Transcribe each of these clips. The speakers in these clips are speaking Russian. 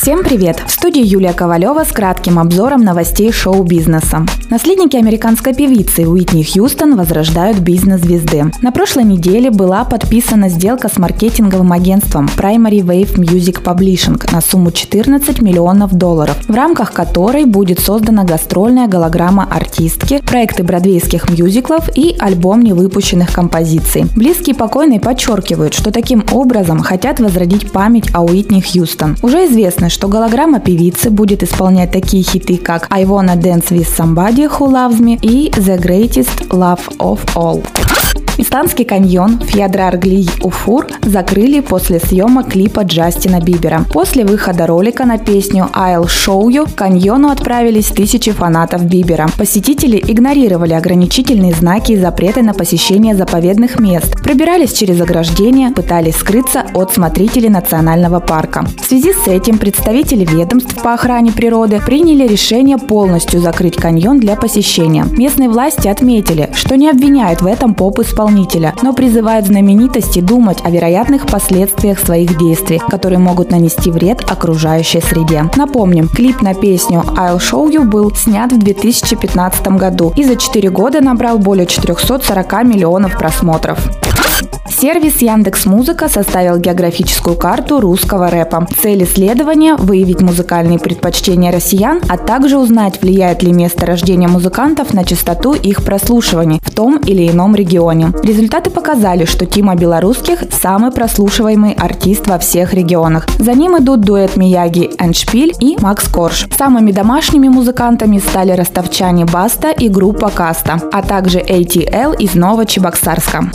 Всем привет! В студии Юлия Ковалева с кратким обзором новостей шоу-бизнеса. Наследники американской певицы Уитни Хьюстон возрождают бизнес звезды. На прошлой неделе была подписана сделка с маркетинговым агентством Primary Wave Music Publishing на сумму 14 миллионов долларов, в рамках которой будет создана гастрольная голограмма артистки, проекты бродвейских мюзиклов и альбом невыпущенных композиций. Близкие покойной подчеркивают, что таким образом хотят возродить память о Уитни Хьюстон. Уже известно, что голограмма певицы будет исполнять такие хиты, как I Wanna Dance With Somebody Who Loves Me и The Greatest Love of All. Истанский каньон Фьядраргли Уфур закрыли после съемок клипа Джастина Бибера. После выхода ролика на песню I'll Show You к каньону отправились тысячи фанатов Бибера. Посетители игнорировали ограничительные знаки и запреты на посещение заповедных мест, пробирались через ограждения, пытались скрыться от смотрителей национального парка. В связи с этим представители ведомств по охране природы приняли решение полностью закрыть каньон для посещения. Местные власти отметили, что не обвиняют в этом поп-исполнителей исполнителя, но призывает знаменитости думать о вероятных последствиях своих действий, которые могут нанести вред окружающей среде. Напомним, клип на песню I'll Show You был снят в 2015 году и за 4 года набрал более 440 миллионов просмотров. Сервис Яндекс Музыка составил географическую карту русского рэпа. Цель исследования – выявить музыкальные предпочтения россиян, а также узнать, влияет ли место рождения музыкантов на частоту их прослушиваний в том или ином регионе. Результаты показали, что Тима Белорусских – самый прослушиваемый артист во всех регионах. За ним идут дуэт Мияги Эншпиль и Макс Корж. Самыми домашними музыкантами стали ростовчане Баста и группа Каста, а также ATL из Новочебоксарска.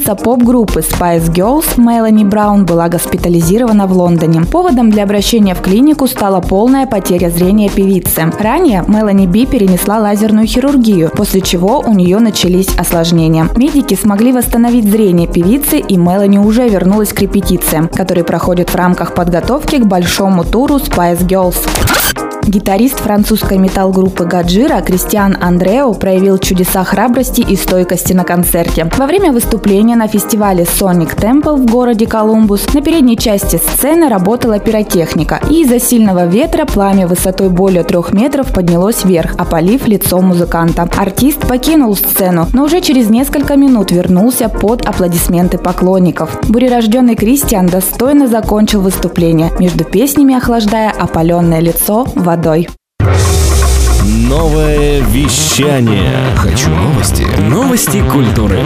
Участница поп-группы Spice Girls Мелани Браун была госпитализирована в Лондоне. Поводом для обращения в клинику стала полная потеря зрения певицы. Ранее Мелани Би перенесла лазерную хирургию, после чего у нее начались осложнения. Медики смогли восстановить зрение певицы, и Мелани уже вернулась к репетициям, которые проходят в рамках подготовки к большому туру Spice Girls. Гитарист французской метал-группы Гаджира Кристиан Андрео проявил чудеса храбрости и стойкости на концерте. Во время выступления на фестивале Sonic Temple в городе Колумбус на передней части сцены работала пиротехника, и из-за сильного ветра пламя высотой более трех метров поднялось вверх, опалив лицо музыканта. Артист покинул сцену, но уже через несколько минут вернулся под аплодисменты поклонников. Бурерожденный Кристиан достойно закончил выступление, между песнями охлаждая опаленное лицо водой водой. Новое вещание. Хочу новости. Новости культуры.